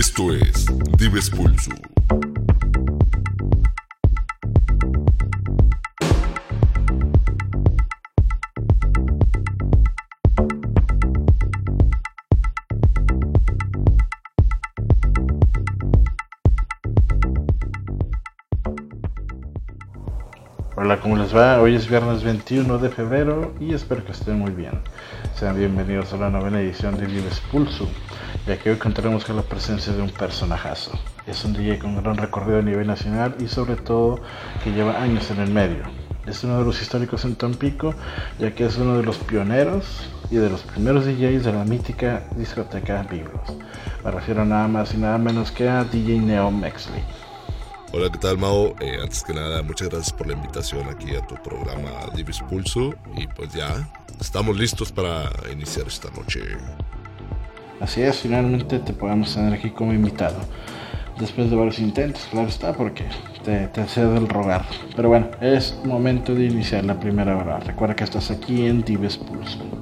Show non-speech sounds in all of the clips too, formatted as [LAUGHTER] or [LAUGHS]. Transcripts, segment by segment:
Esto es Dives Pulso. Hola, ¿cómo les va? Hoy es viernes 21 de febrero y espero que estén muy bien. Sean bienvenidos a la novena edición de Vives Pulso, ya que hoy contaremos con la presencia de un personajazo. Es un DJ con gran recorrido a nivel nacional y sobre todo que lleva años en el medio. Es uno de los históricos en Tampico, ya que es uno de los pioneros y de los primeros DJs de la mítica discoteca Vibros. Me refiero nada más y nada menos que a DJ Neo Mexley. Hola, ¿qué tal, Mao? Eh, antes que nada, muchas gracias por la invitación aquí a tu programa Divis Pulso. Y pues ya, estamos listos para iniciar esta noche. Así es, finalmente te podemos tener aquí como invitado. Después de varios intentos, claro está, porque te, te cedo el rogar. Pero bueno, es momento de iniciar la primera hora. Recuerda que estás aquí en Dives Pulso.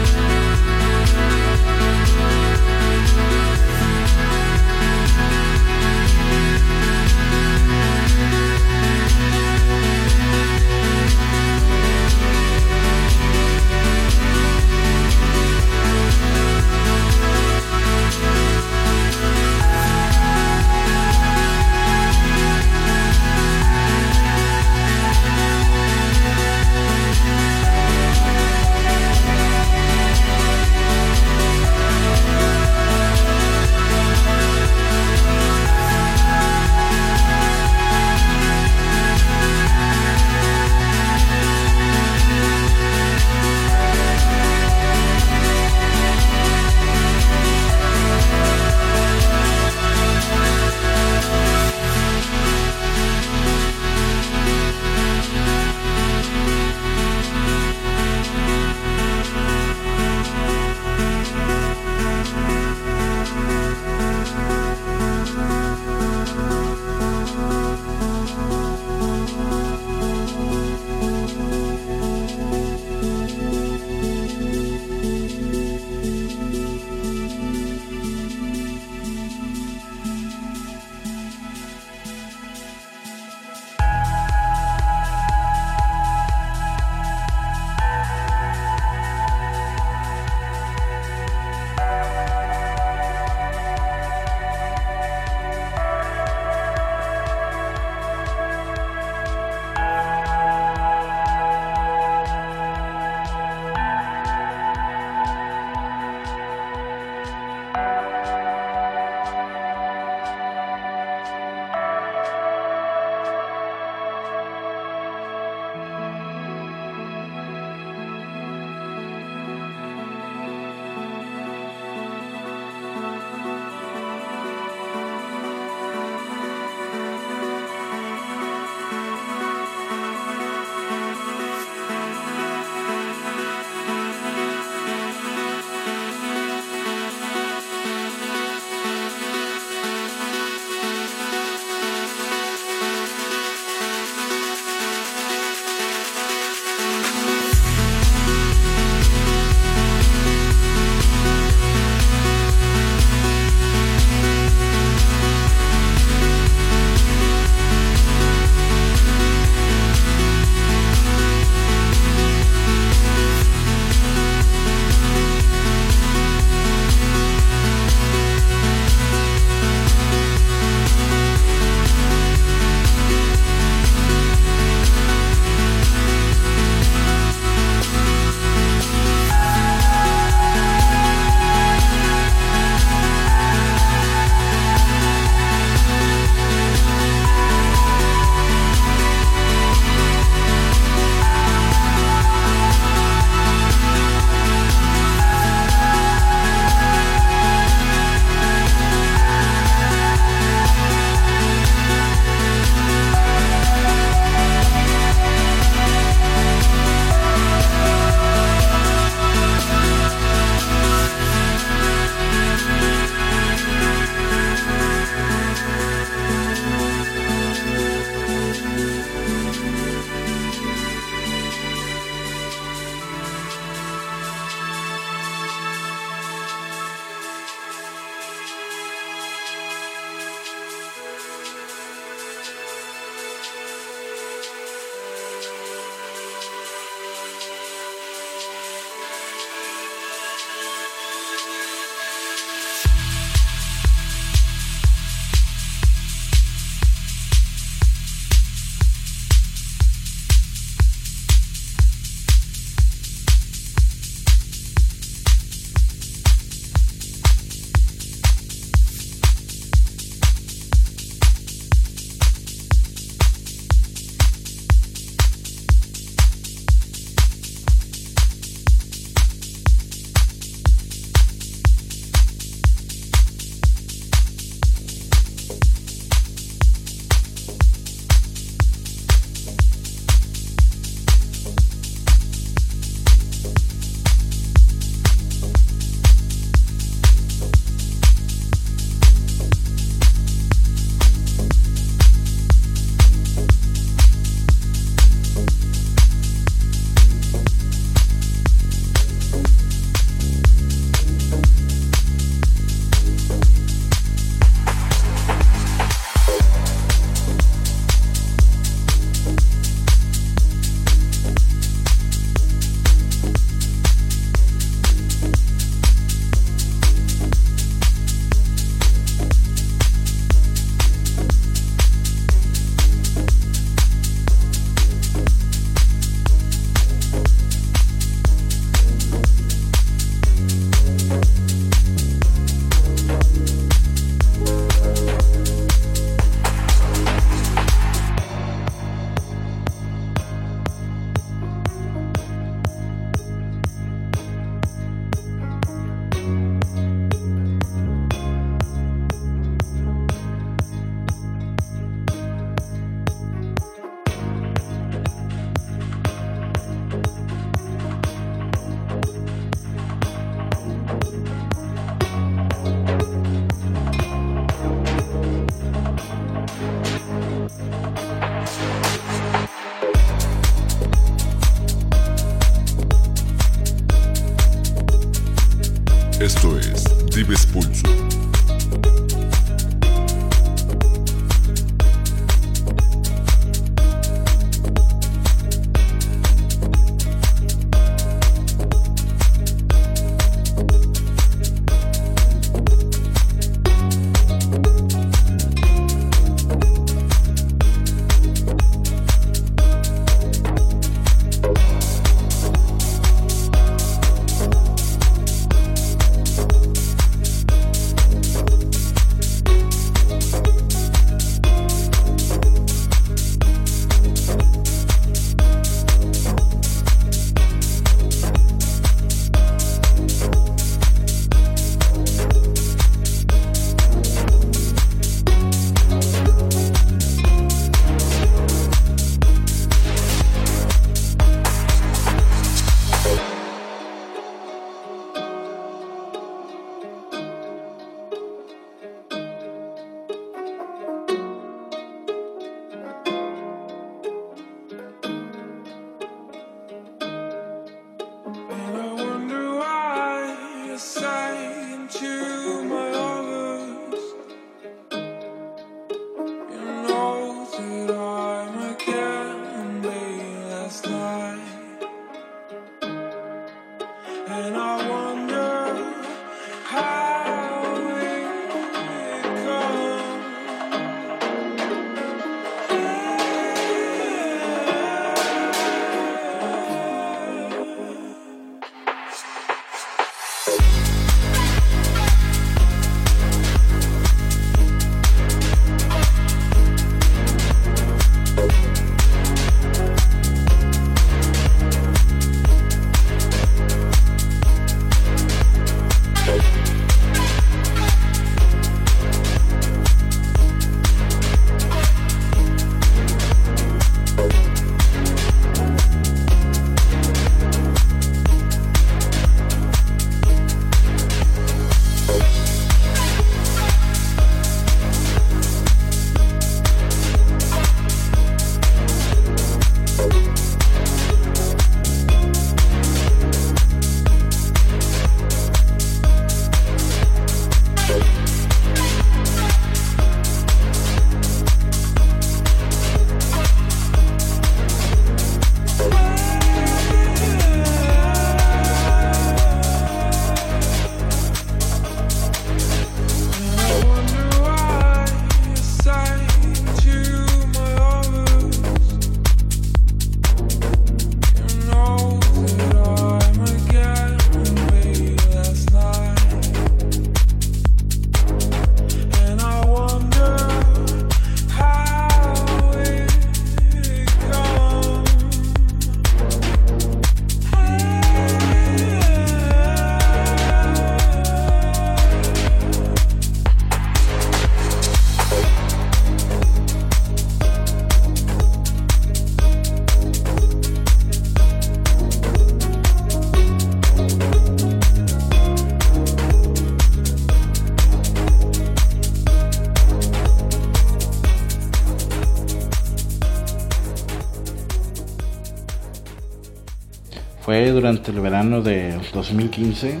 Durante el verano de 2015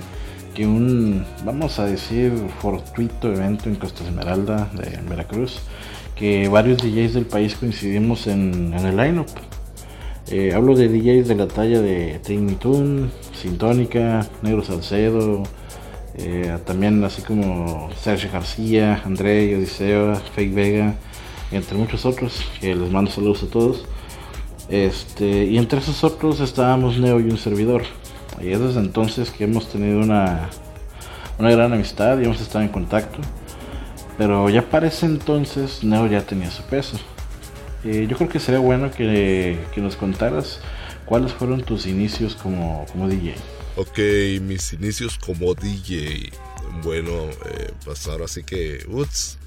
que un, vamos a decir, fortuito evento en Costa Esmeralda de Veracruz, que varios DJs del país coincidimos en, en el lineup. Eh, hablo de DJs de la talla de Tiny Toon, Sintónica, Negro Salcedo, eh, también así como Sergio García, André, Odiseo, Fake Vega, entre muchos otros, que les mando saludos a todos. Este, y entre esos otros estábamos Neo y un servidor. Y es desde entonces que hemos tenido una, una gran amistad y hemos estado en contacto. Pero ya para ese entonces Neo ya tenía su peso. Yo creo que sería bueno que, nos contaras cuáles fueron tus inicios como, como DJ. Ok, mis inicios como DJ. Bueno, eh, pues ahora sí que. Uts,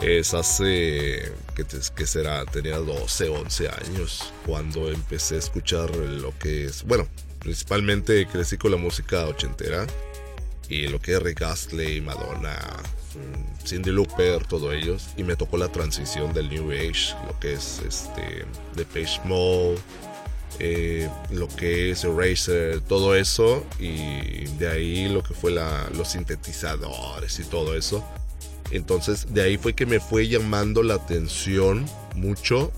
es hace. ¿qué, te- qué será? Tenía 12, 11 años cuando empecé a escuchar lo que es. Bueno, principalmente crecí con la música ochentera. Y lo que es Rick Astley, Madonna, mm, Cindy Lauper, todos ellos. Y me tocó la transición del New Age, lo que es este. Depeche Mode, eh, lo que es Eraser, todo eso, y de ahí lo que fue la, los sintetizadores y todo eso. Entonces de ahí fue que me fue llamando la atención mucho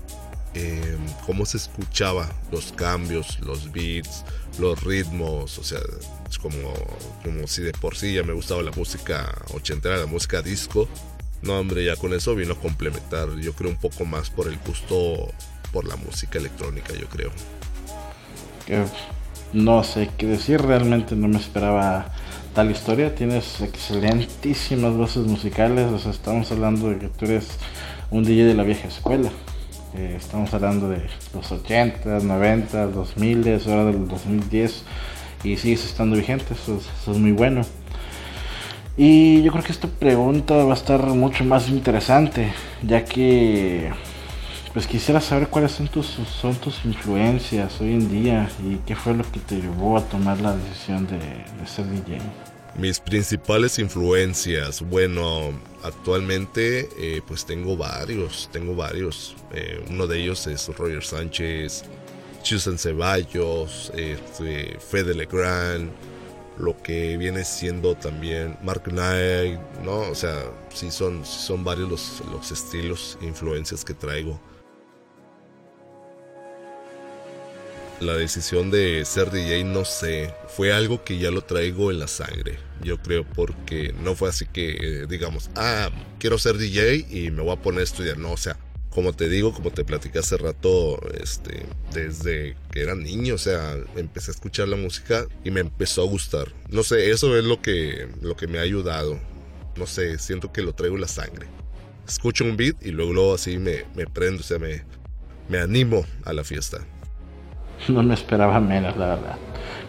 eh, cómo se escuchaba los cambios, los beats, los ritmos, o sea, es como, como si de por sí ya me gustaba la música ochentera, la música disco. No, hombre, ya con eso vino a complementar, yo creo un poco más por el gusto por la música electrónica, yo creo. no sé qué decir, realmente no me esperaba tal historia. Tienes excelentísimas voces musicales, o sea, estamos hablando de que tú eres un DJ de la vieja escuela. Eh, estamos hablando de los 80, 90, 2000, ahora del 2010 y sigues estando vigente, eso es, muy bueno. Y yo creo que esta pregunta va a estar mucho más interesante, ya que pues quisiera saber cuáles son tus, son tus influencias hoy en día y qué fue lo que te llevó a tomar la decisión de, ser DJ. Mis principales influencias, bueno, actualmente eh, pues tengo varios, tengo varios. Eh, uno de ellos es Roger Sánchez, Chusen Ceballos, este, Fede Legrand, lo que viene siendo también Mark Knight, ¿no? O sea, sí son, son varios los, los estilos influencias que traigo. La decisión de ser DJ, no sé, fue algo que ya lo traigo en la sangre. Yo creo porque no fue así que, eh, digamos, ah, quiero ser DJ y me voy a poner a estudiar. No, o sea, como te digo, como te platicé hace rato, este, desde que era niño, o sea, empecé a escuchar la música y me empezó a gustar. No sé, eso es lo que, lo que me ha ayudado. No sé, siento que lo traigo en la sangre. Escucho un beat y luego, luego así me, me prendo, o sea, me, me animo a la fiesta. [LAUGHS] No me esperaba menos, la verdad.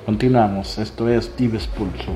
Continuamos. Esto es Dives Pulso.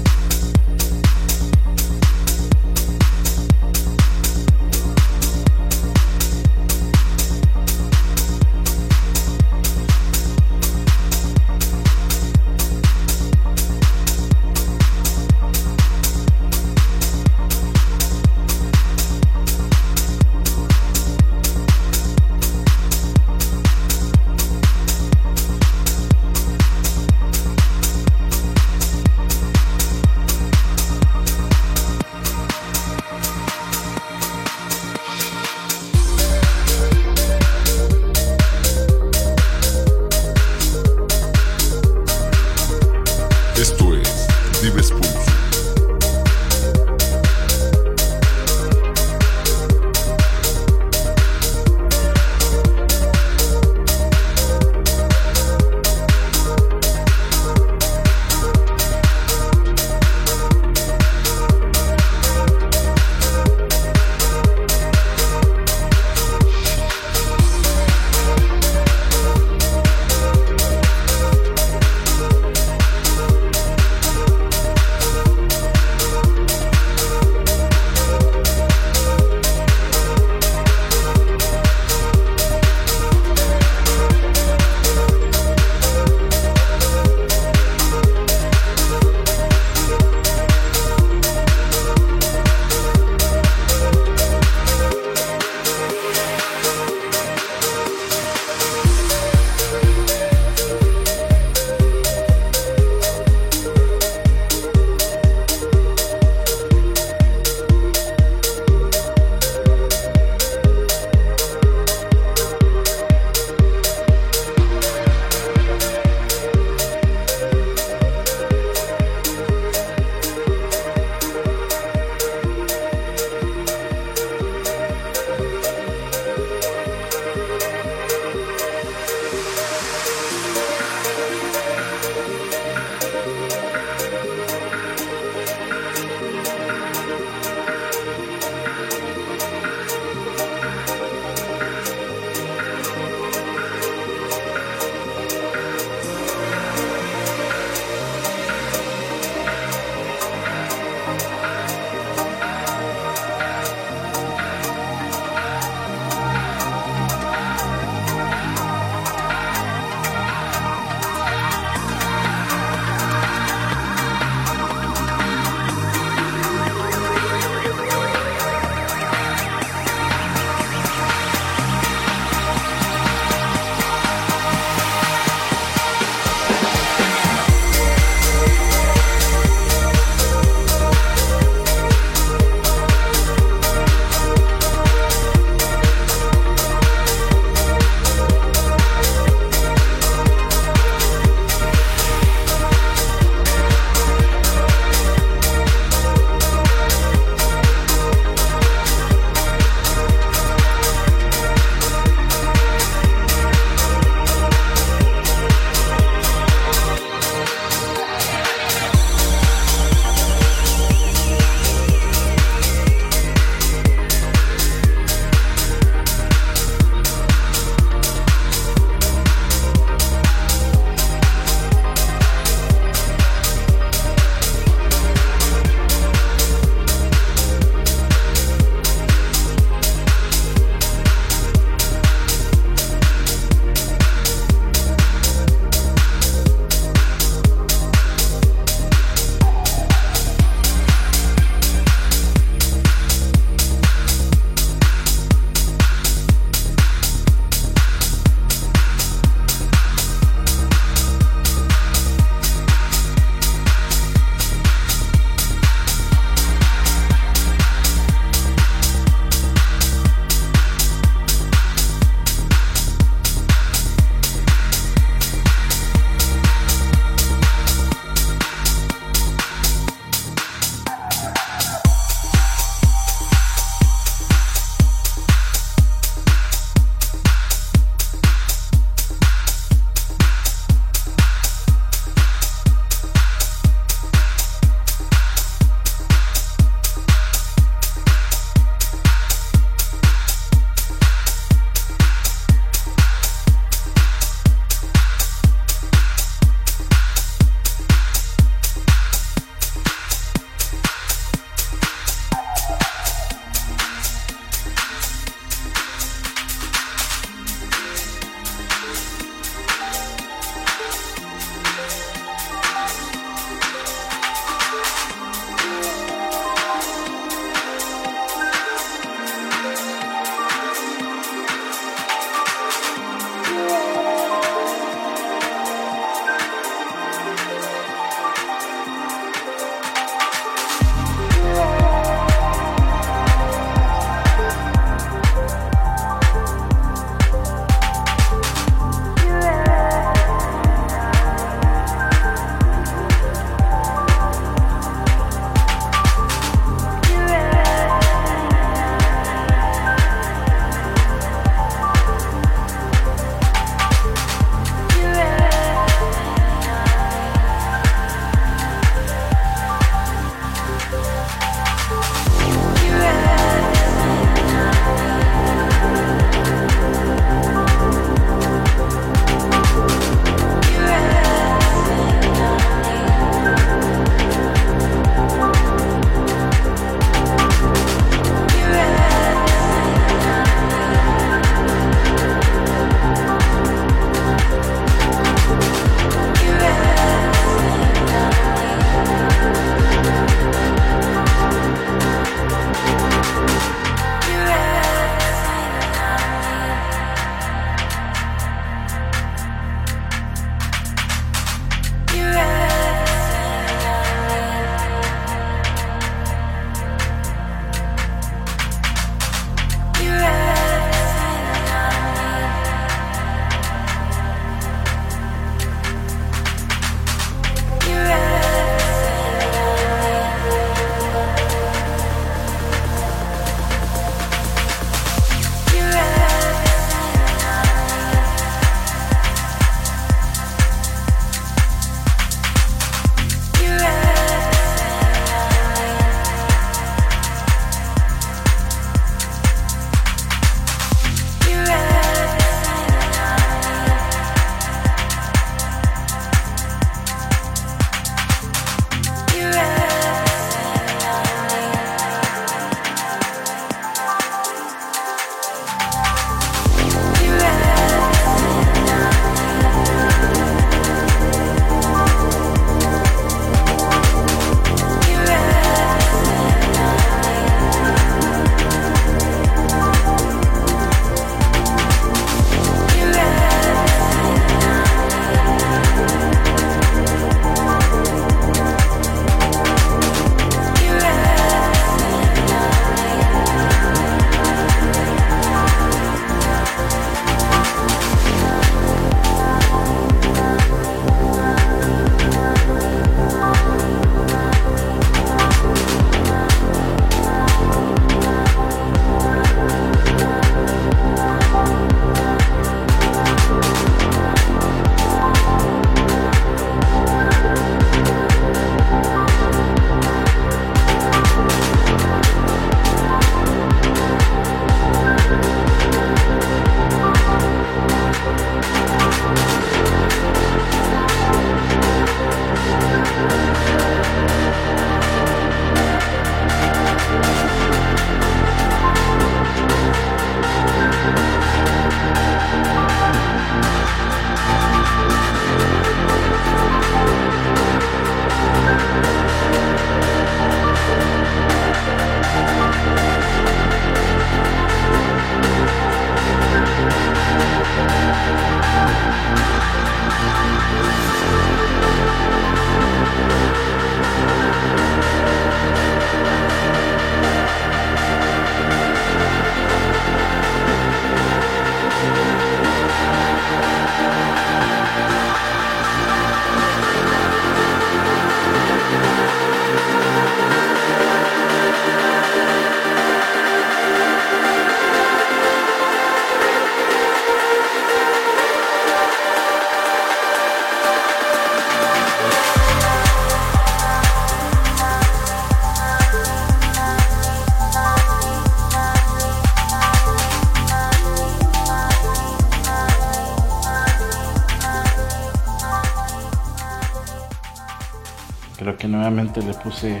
Puse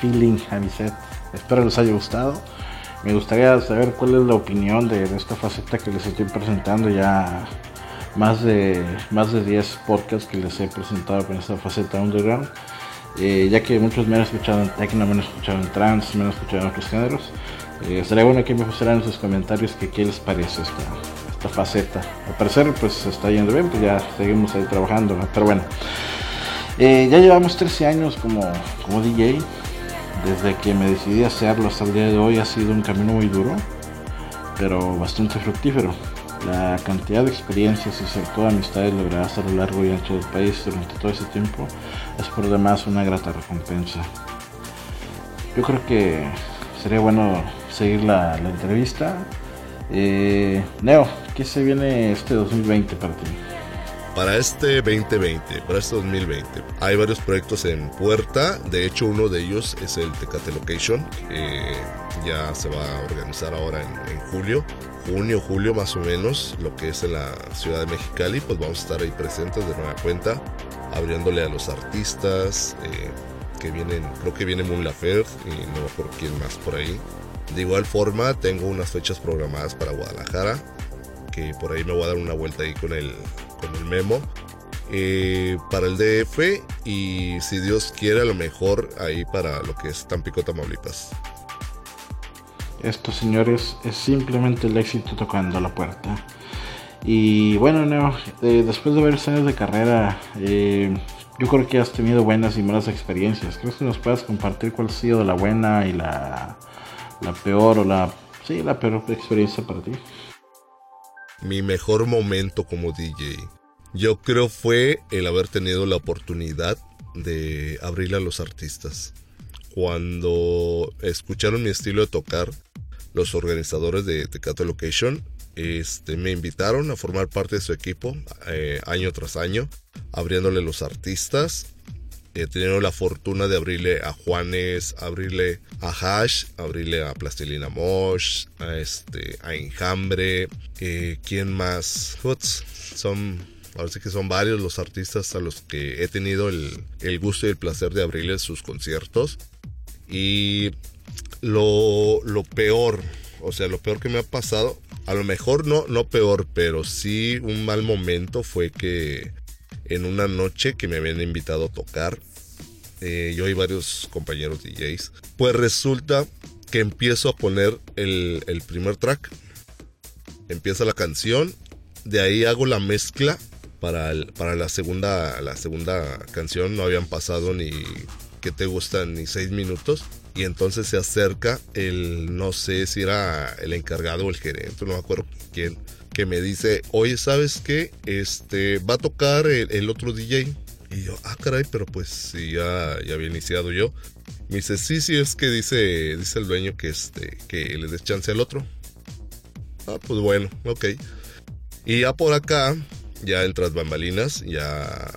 feeling a mi set. Espero les haya gustado. Me gustaría saber cuál es la opinión de, de esta faceta que les estoy presentando ya más de más de 10 podcasts que les he presentado con esta faceta underground. Eh, ya que muchos me han escuchado en techno, me han escuchado en trance, me han escuchado en otros géneros. Eh, estaría bueno que me pusieran en sus comentarios que qué les parece esta, esta faceta. Al parecer pues está yendo bien, pues ya seguimos ahí trabajando, pero bueno. Eh, ya llevamos 13 años como, como DJ. Desde que me decidí hacerlo hasta el día de hoy ha sido un camino muy duro, pero bastante fructífero. La cantidad de experiencias y sobre todo amistades logradas a lo largo y ancho del país durante todo ese tiempo es por demás una grata recompensa. Yo creo que sería bueno seguir la, la entrevista. Eh, Neo, ¿qué se viene este 2020 para ti? Para este 2020, para este 2020, hay varios proyectos en puerta. De hecho, uno de ellos es el Tecate Location, ya se va a organizar ahora en, julio, junio, julio más o menos, lo que es en la ciudad de Mexicali. Pues vamos a estar ahí presentes de nueva cuenta, abriéndole a los artistas eh, que vienen, creo que viene Moon y no por quién más por ahí. De igual forma, tengo unas fechas programadas para Guadalajara, que por ahí me voy a dar una vuelta ahí con el, con el memo. Eh, para el DF y si Dios quiere a lo mejor ahí para lo que es Tampico, Tamaulipas. Esto, señores, es simplemente el éxito tocando la puerta. Y bueno, Neo, eh, después de varios años de carrera, eh, yo creo que has tenido buenas y malas experiencias. ¿Crees que nos puedas compartir cuál ha sido la buena y la, la peor o la, sí, la peor experiencia para ti? Mi mejor momento como DJ, yo creo fue el haber tenido la oportunidad de abrirle a los artistas. Cuando escucharon mi estilo de tocar, los organizadores de Tecate Location este, me invitaron a formar parte de su equipo eh, año tras año, abriéndole los artistas. He tenido la fortuna de abrirle a Juanes, abrirle a Hash, abrirle a Plastilina Mosh, a, este, a Enjambre. Eh, ¿Quién más? Uts, son, sí que son varios los artistas a los que he tenido el, el gusto y el placer de abrirles sus conciertos. Y lo, lo peor, o sea, lo peor que me ha pasado, a lo mejor no, no peor, pero sí un mal momento fue que en una noche que me habían invitado a tocar, eh, yo y varios compañeros DJs, pues resulta que empiezo a poner el, primer track, empieza la canción, de ahí hago la mezcla para, para la, segunda, la segunda canción, no habían pasado ni, que te gustan? Ni seis minutos. Y entonces se acerca el, no sé si era el encargado o el gerente, no me acuerdo quién, que me dice, oye, ¿sabes qué? Este, va a tocar el, otro DJ. Y yo, ah, caray, pero pues sí, ya, ya había iniciado yo. Me dice, sí, sí, es que dice, dice el dueño que, este, que le des chance al otro. Ah, pues bueno, ok. Y ya por acá, ya en tras bambalinas, ya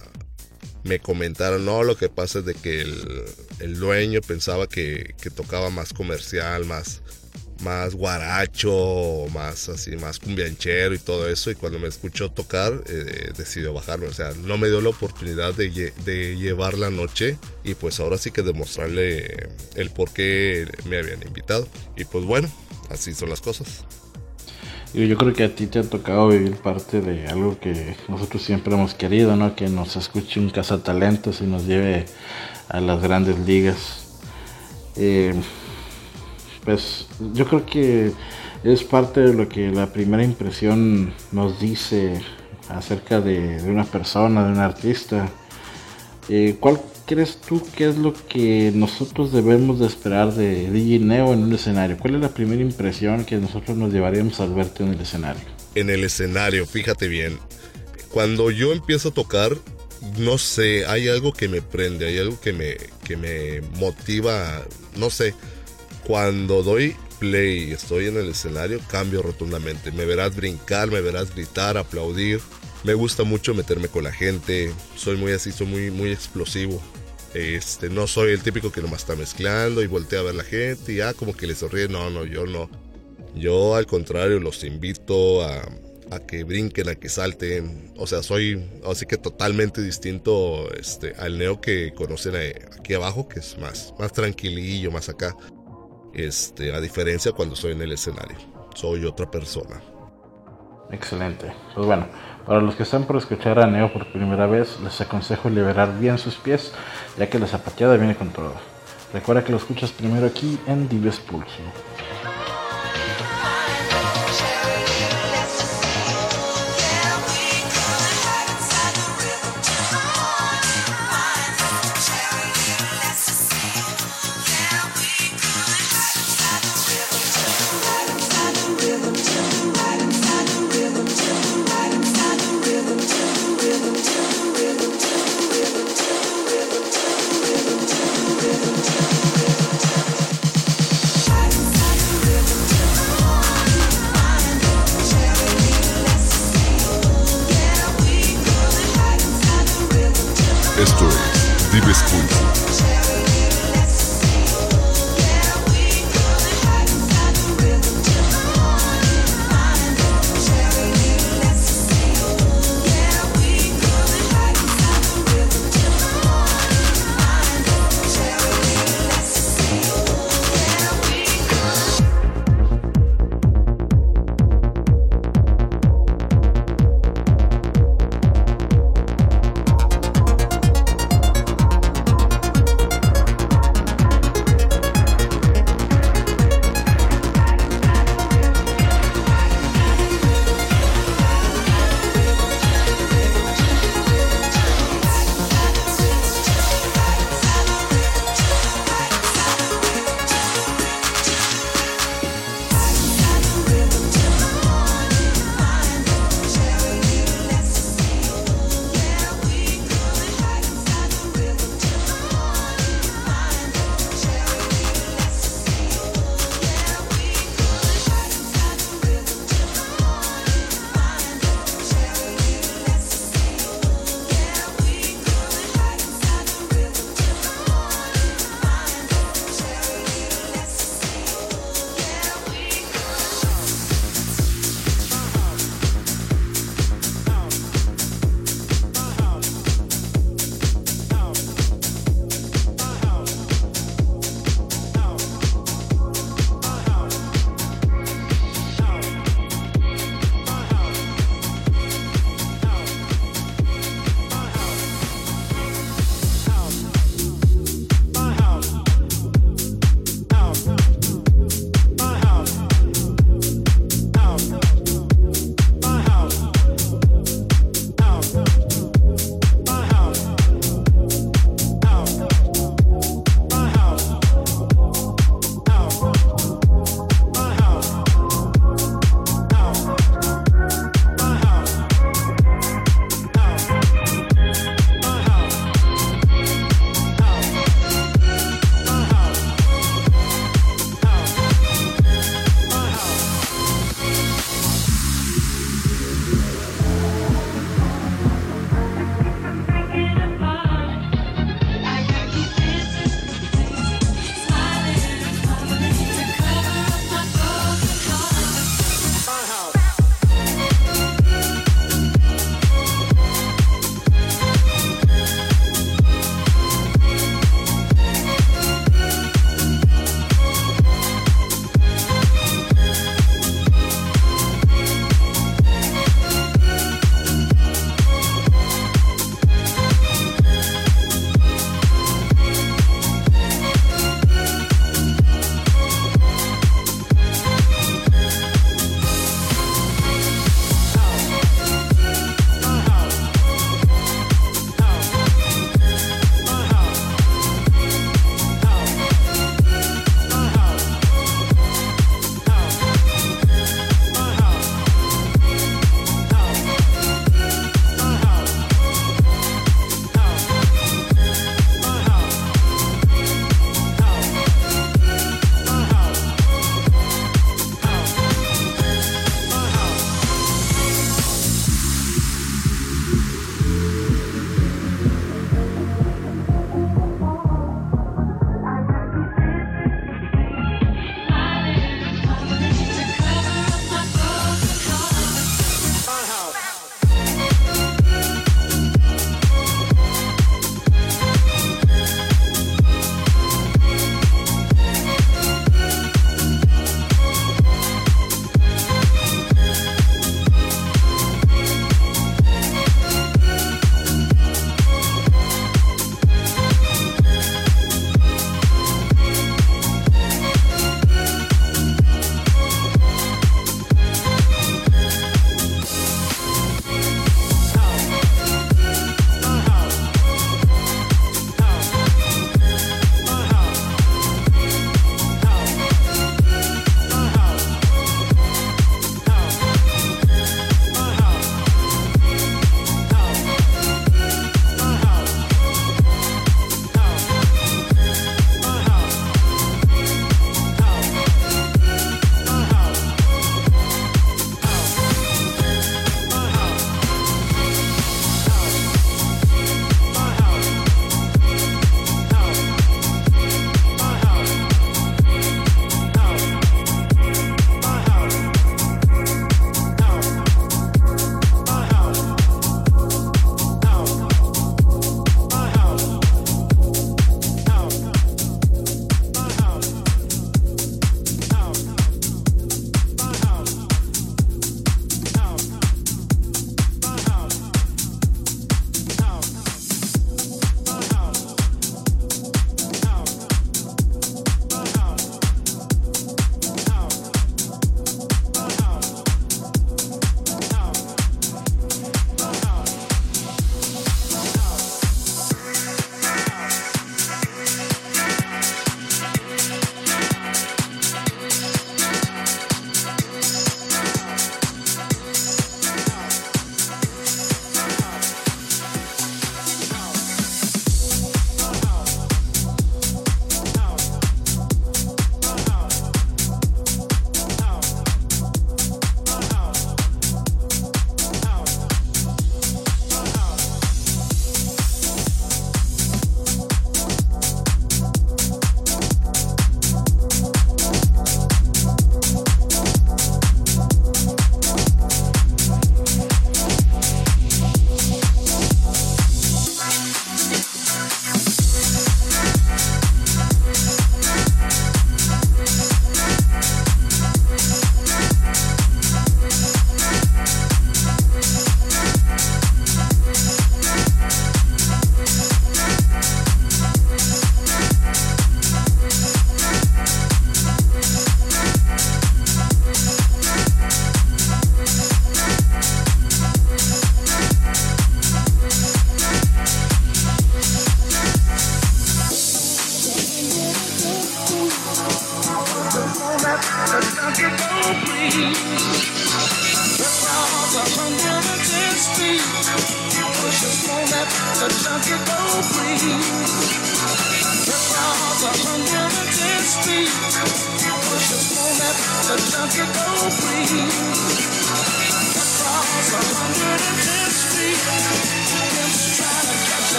me comentaron, no, lo que pasa es de que el, el dueño pensaba que, que tocaba más comercial, más, más guaracho, más así, más cumbianchero y todo eso. Y cuando me escuchó tocar, eh, decidió bajarme. O sea, no me dio la oportunidad de, lle- de llevar la noche. Y pues ahora sí que demostrarle el por qué me habían invitado. Y pues bueno, así son las cosas. Yo creo que a ti te ha tocado vivir parte de algo que nosotros siempre hemos querido, ¿no? Que nos escuche un cazatalentos y nos lleve a las grandes ligas. Eh, pues yo creo que es parte de lo que la primera impresión nos dice acerca de, de una persona, de un artista. Eh, ¿Cuál crees tú que es lo que nosotros debemos de esperar de DJ Neo en un escenario? ¿Cuál es la primera impresión que nosotros nos llevaríamos al verte en el escenario? en el escenario, fíjate bien. Cuando yo empiezo a tocar, no sé, hay algo que me prende, hay algo que me, que me motiva, no sé. Cuando doy play y estoy en el escenario, cambio rotundamente. Me verás brincar, me verás gritar, aplaudir. Me gusta mucho meterme con la gente. Soy muy así, soy muy, muy explosivo. Este, no soy el típico que nomás está mezclando y voltea a ver la gente y ah, como que le sonríe. No, no, yo no. Yo al contrario los invito a, a que brinquen, a que salten. O sea, soy así que totalmente distinto este, al Neo que conocen aquí abajo, que es más, más tranquilillo, más acá. Este, a diferencia cuando soy en el escenario. Soy otra persona. Excelente. Pues bueno, para los que están por escuchar a Neo por primera vez, les aconsejo liberar bien sus pies, ya que la zapateada viene con todo. Recuerda que lo escuchas primero aquí en Dives Pulso.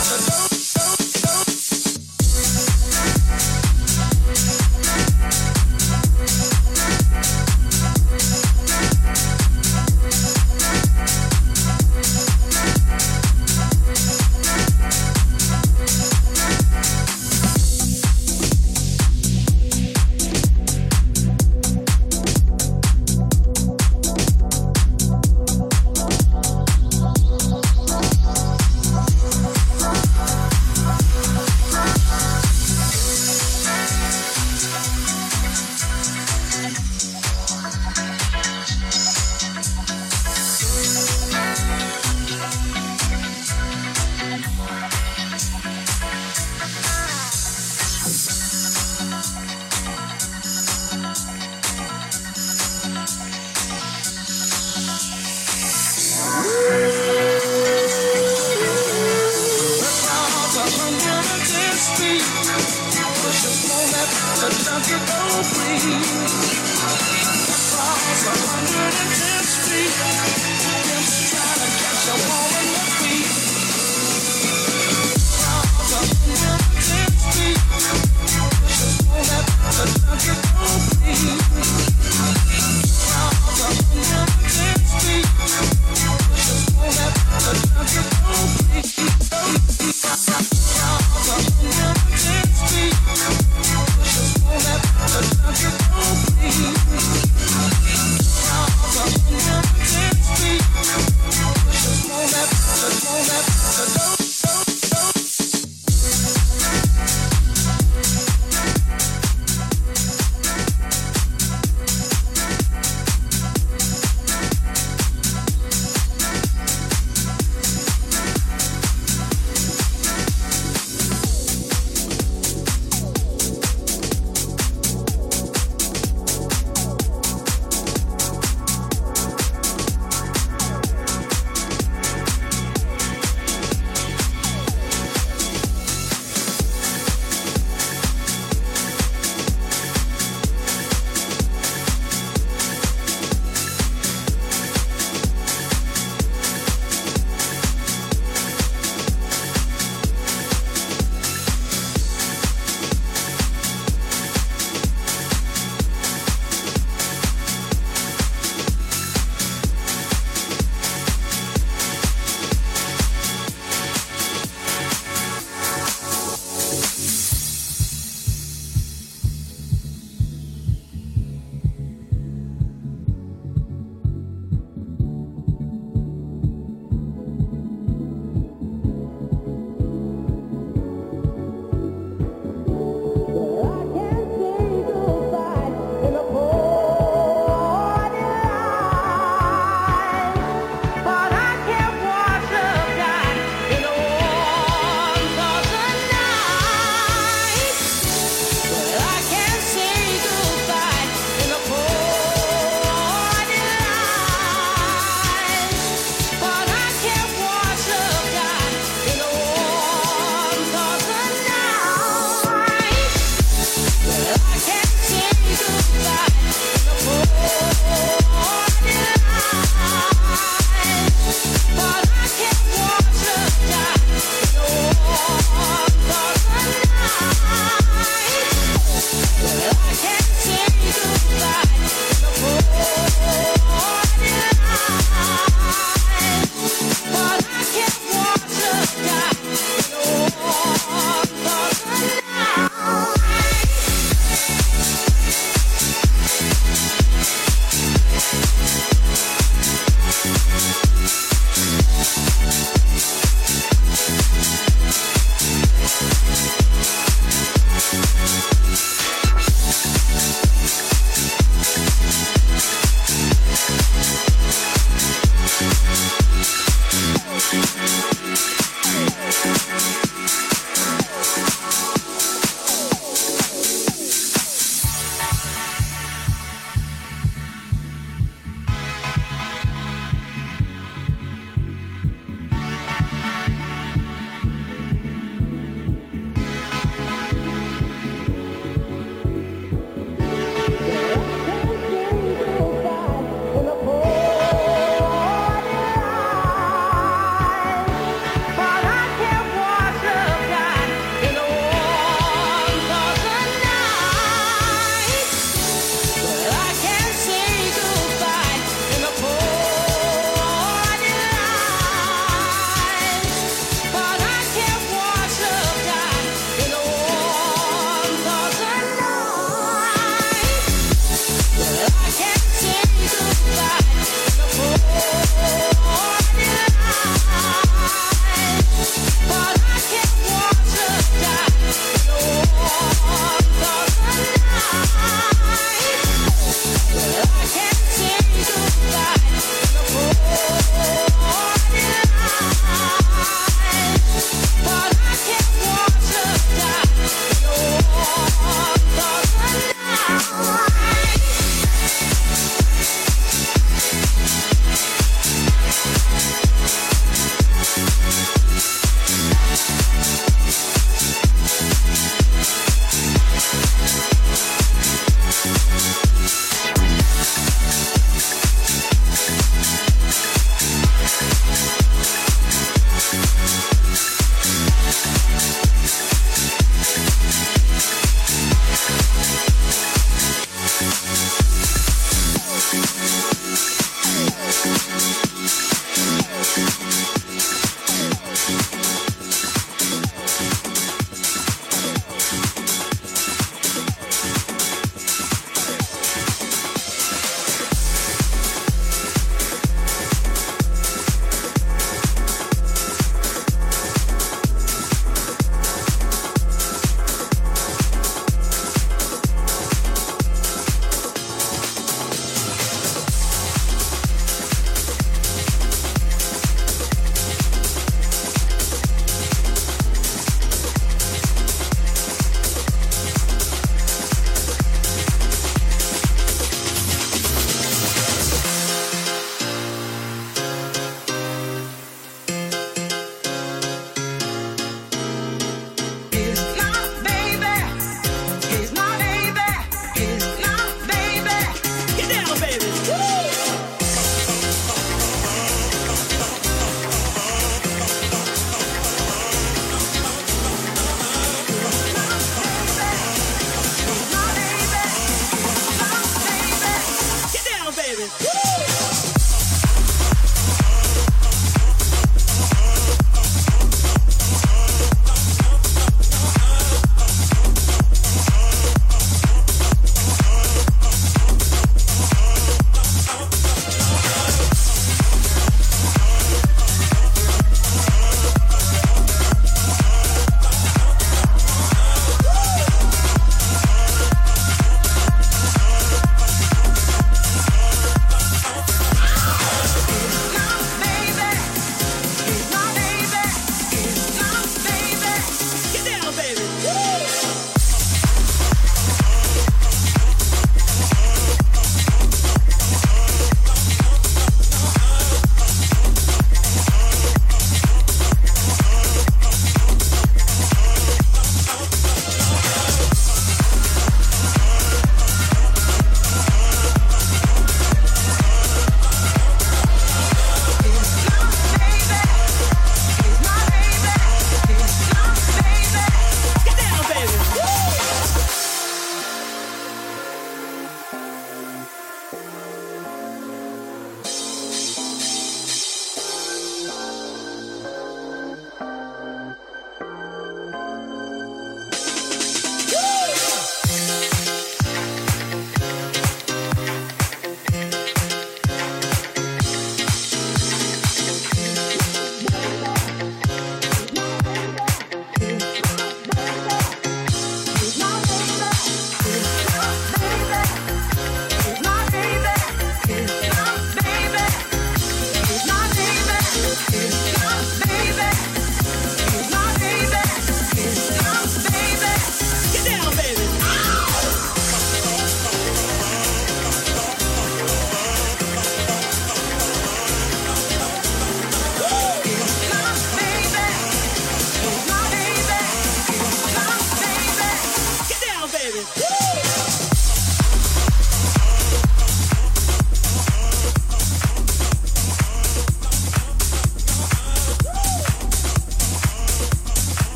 the zone.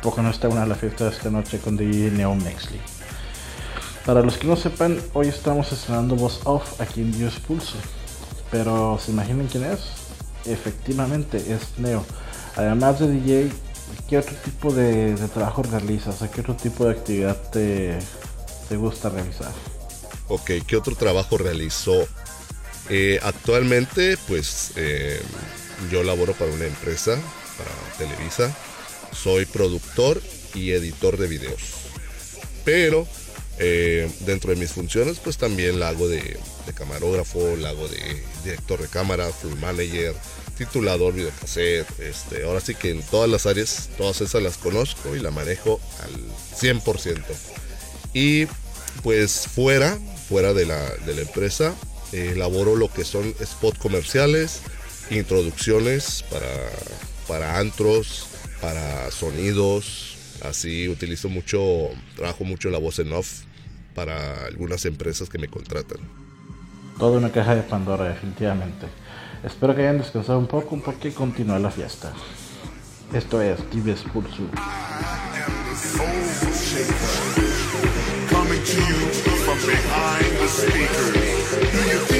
Poco no está una la fiesta de esta noche con DJ Neo Mexley? Para los que no sepan, hoy estamos estrenando voz off aquí en Dios Pulso. Pero ¿se imaginan quién es? Efectivamente, es Neo. Además de DJ, ¿qué otro tipo de, de trabajo realizas? ¿A qué otro tipo de actividad te, te gusta realizar? Ok, ¿qué otro trabajo realizó? Eh, actualmente, pues eh, yo laboro para una empresa, para Televisa. Soy productor y editor de videos. Pero eh, dentro de mis funciones, pues también la hago de, camarógrafo, la hago de director de cámara, full manager, titulador, videocassette. Este, ahora sí que en todas las áreas, todas esas las conozco y la manejo al 100%. Y pues fuera, fuera de la, empresa, eh, elaboro lo que son spot comerciales, introducciones para, para antros, para sonidos. Así utilizo mucho, trabajo mucho la voz en off para algunas empresas que me contratan. Toda una caja de Pandora, definitivamente. Espero que hayan descansado un poco porque continúa la fiesta. Esto es Tibes Pulsu. soul shaker, coming to you from behind the speakers. Do you feel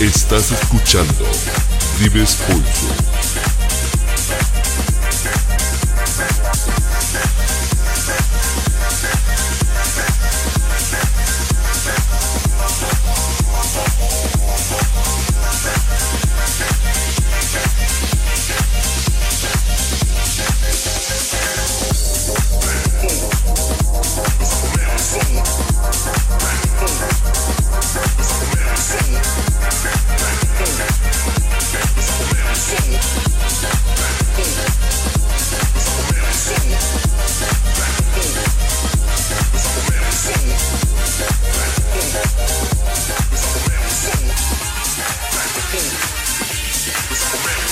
Estás escuchando Dives Pulso.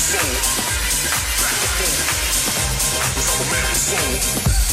soul. Rock the soul. It's all a matter of soul.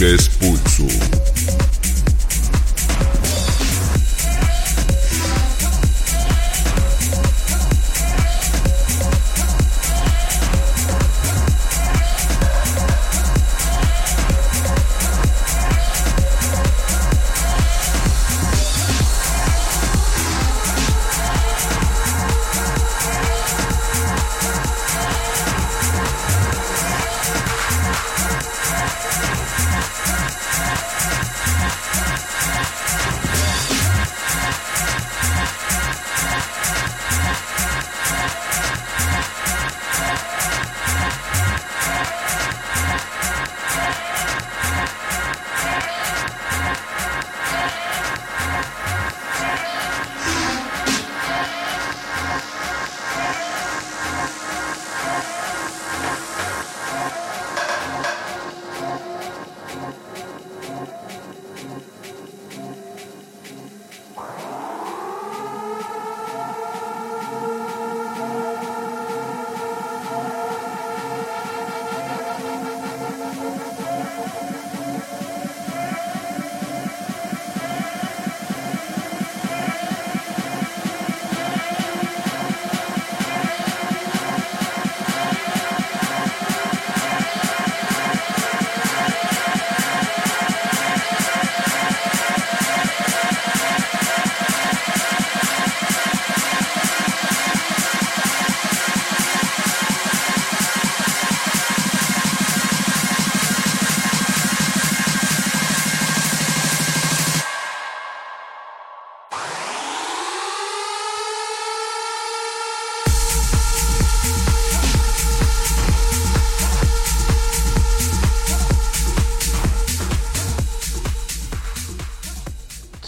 Dives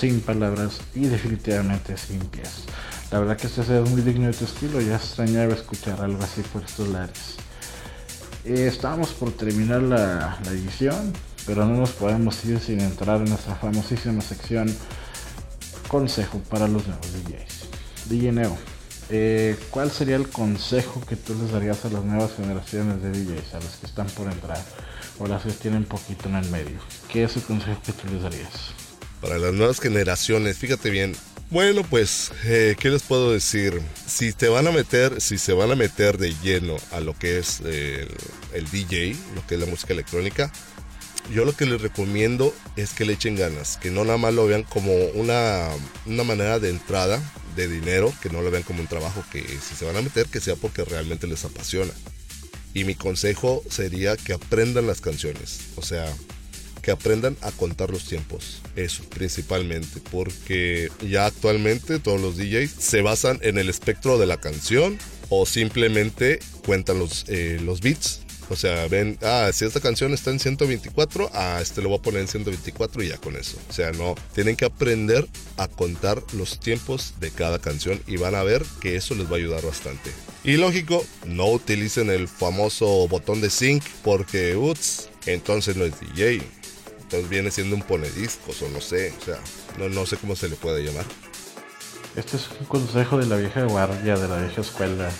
sin palabras y definitivamente sin pies. La verdad que este es muy digno de tu estilo, ya extrañaba escuchar algo así por estos lares. Eh, estábamos por terminar la, edición, pero no nos podemos ir sin entrar en nuestra famosísima sección Consejo para los nuevos DJs. DJ Neo, eh, ¿cuál sería el consejo que tú les darías a las nuevas generaciones de DJs, a los que están por entrar o las que tienen poquito en el medio? ¿Qué es el consejo que tú les darías? Para las nuevas generaciones, fíjate bien. Bueno, pues, eh, ¿qué les puedo decir? Si te van a meter, si se van a meter de lleno a lo que es eh, el, DJ, lo que es la música electrónica, yo lo que les recomiendo es que le echen ganas, que no nada más lo vean como una, una manera de entrada de dinero, que no lo vean como un trabajo, que si se van a meter, que sea porque realmente les apasiona. Y mi consejo sería que aprendan las canciones, o sea, que aprendan a contar los tiempos, eso principalmente, porque ya actualmente todos los DJs se basan en el espectro de la canción o simplemente cuentan los, eh, los beats o sea, ven, ah, si esta canción está en 124, ah, este lo voy a poner en 124 y ya con eso. O sea, no, tienen que aprender a contar los tiempos de cada canción y van a ver que eso les va a ayudar bastante. Y lógico, no utilicen el famoso botón de sync porque, ups, entonces no es DJ. Entonces viene siendo un ponediscos o no sé, o sea, no, no sé cómo se le puede llamar. Este es un consejo de la vieja guardia, de la vieja escuela.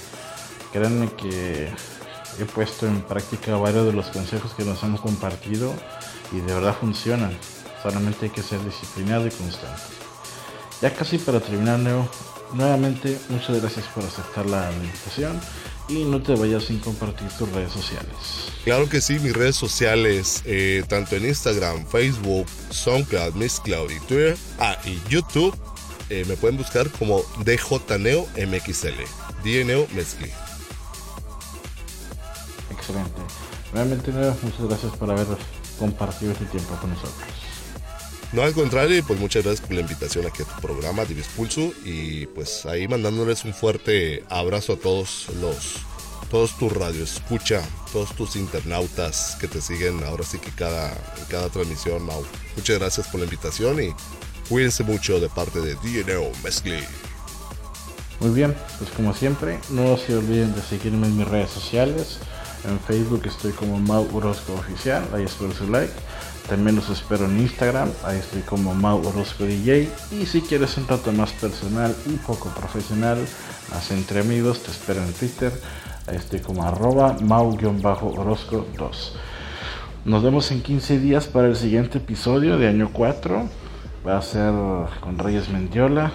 Créanme que he puesto en práctica varios de los consejos que nos hemos compartido y de verdad funcionan. Solamente hay que ser disciplinado y constante. Ya casi para terminar, Neo, nuevamente muchas gracias por aceptar la invitación y no te vayas sin compartir tus redes sociales. Claro que sí, mis redes sociales, eh, tanto en Instagram, Facebook, SoundCloud, Mixcloud y Twitter, ah, y YouTube, eh, me pueden buscar como DJNeo MXL, DNeo Mezcli. Excelente. Realmente, muchas gracias por haber compartido este tiempo con nosotros. No, al contrario, pues muchas gracias por la invitación aquí a tu programa Divis Pulso y pues ahí mandándoles un fuerte abrazo a todos los, todos tus radios, escucha, todos tus internautas que te siguen ahora sí que cada, cada transmisión, Mau. Muchas gracias por la invitación y cuídense mucho de parte de DNO Mezcli. Muy bien, pues como siempre, no se olviden de seguirme en mis redes sociales. En Facebook estoy como Mau Orozco Oficial, ahí espero su like. También los espero en Instagram, ahí estoy como Mau Orozco DJ. Y si quieres un trato más personal y poco profesional, más entre amigos, te espero en Twitter, ahí estoy como arroba Mau-Orozco 2. Nos vemos en 15 días para el siguiente episodio de año 4. Va a ser con Reyes Mendiola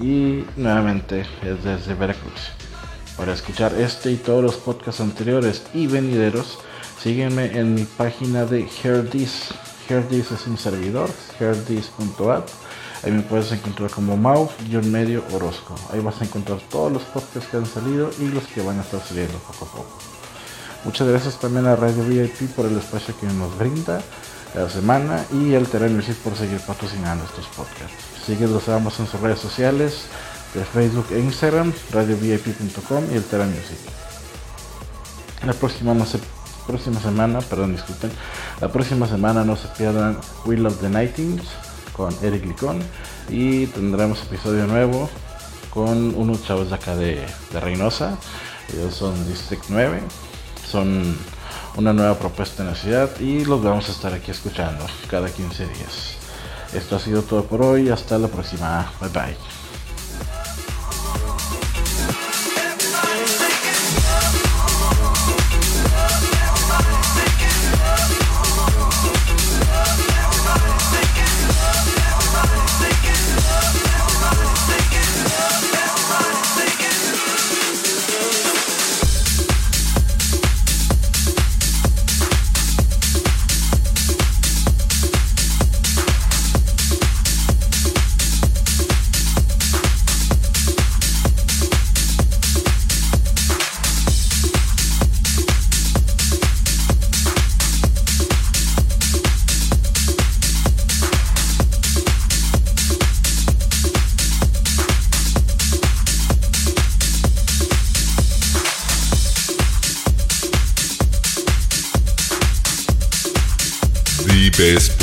y nuevamente es desde Veracruz. Para escuchar este y todos los podcasts anteriores y venideros, sígueme en mi página de Herdis. Herdis es mi servidor, herdis.app. Ahí me puedes encontrar como Mau-medio Orozco. Ahí vas a encontrar todos los podcasts que han salido y los que van a estar saliendo poco a poco. Muchas gracias también a Radio VIP por el espacio que nos brinda cada semana y al Music por seguir patrocinando estos podcasts. Síguenos ambos en sus redes sociales de Facebook e Instagram, radiovip.com y el Music. La próxima, no se- próxima semana, perdón, disculpen, la próxima semana no se pierdan We Love the Nightings con Eric Licón y tendremos episodio nuevo con unos chavos de acá de, de Reynosa. Ellos son District 9, son una nueva propuesta en la ciudad y los vamos a estar aquí escuchando cada 15 días. Esto ha sido todo por hoy, hasta la próxima, bye bye. Vives Pulso.